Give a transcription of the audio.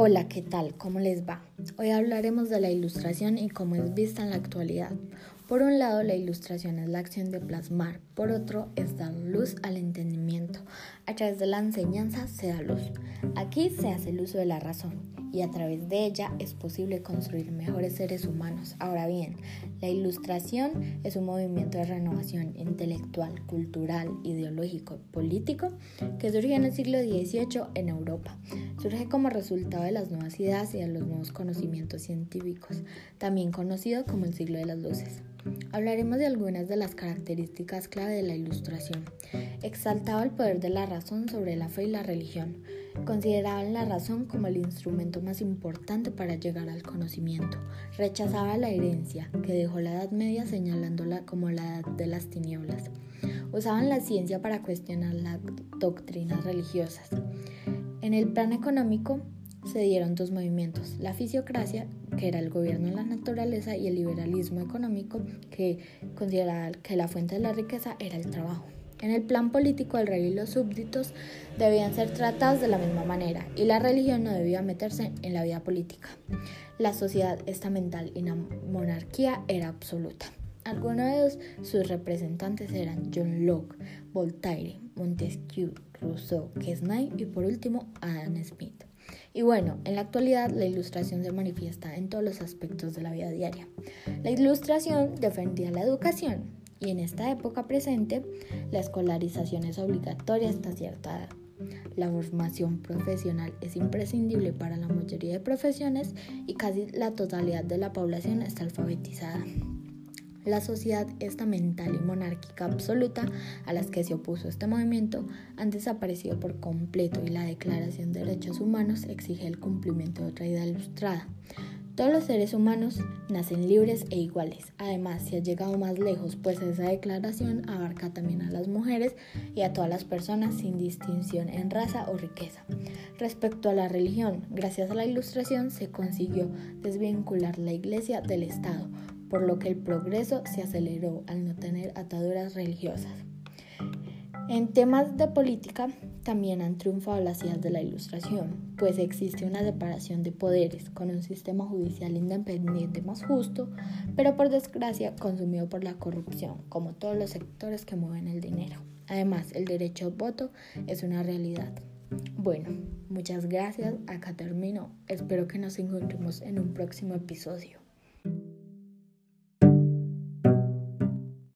Hola, ¿qué tal? ¿Cómo les va? Hoy hablaremos de la ilustración y cómo es vista en la actualidad. Por un lado, la ilustración es la acción de plasmar, por otro, es dar luz al entendimiento. A través de la enseñanza se da luz. Aquí se hace el uso de la razón y a través de ella es posible construir mejores seres humanos. Ahora bien, la ilustración es un movimiento de renovación intelectual, cultural, ideológico, político que surge en el siglo XVIII en Europa. Surge como resultado de las nuevas ideas y de los nuevos conocimientos científicos, también conocido como el siglo de las luces. Hablaremos de algunas de las características clave de la ilustración. Exaltaba el poder de la razón sobre la fe y la religión. Consideraban la razón como el instrumento más importante para llegar al conocimiento. Rechazaba la herencia, que dejó la Edad Media señalándola como la edad de las tinieblas. Usaban la ciencia para cuestionar las doctrinas religiosas. En el plano económico, se dieron dos movimientos, la fisiocracia, que era el gobierno de la naturaleza, y el liberalismo económico, que consideraba que la fuente de la riqueza era el trabajo. En el plan político, el rey y los súbditos debían ser tratados de la misma manera y la religión no debía meterse en la vida política. La sociedad estamental y la monarquía era absoluta. Algunos de sus representantes eran John Locke, Voltaire, Montesquieu, Rousseau, Quesnay y por último Adam Smith. Y bueno, en la actualidad la ilustración se manifiesta en todos los aspectos de la vida diaria. La ilustración defendía la educación y en esta época presente la escolarización es obligatoria hasta cierta edad. La formación profesional es imprescindible para la mayoría de profesiones y casi la totalidad de la población está alfabetizada. La sociedad estamental y monárquica absoluta a las que se opuso este movimiento han desaparecido por completo y la Declaración de Derechos Humanos exige el cumplimiento de otra idea ilustrada. Todos los seres humanos nacen libres e iguales. Además, se ha llegado más lejos, pues esa declaración abarca también a las mujeres y a todas las personas sin distinción en raza o riqueza. Respecto a la religión, gracias a la ilustración se consiguió desvincular la iglesia del Estado, por lo que el progreso se aceleró al no tener ataduras religiosas. En temas de política también han triunfado las ideas de la Ilustración, pues existe una separación de poderes con un sistema judicial independiente más justo, pero por desgracia consumido por la corrupción, como todos los sectores que mueven el dinero. Además, el derecho al voto es una realidad. Bueno, muchas gracias, acá termino. Espero que nos encontremos en un próximo episodio.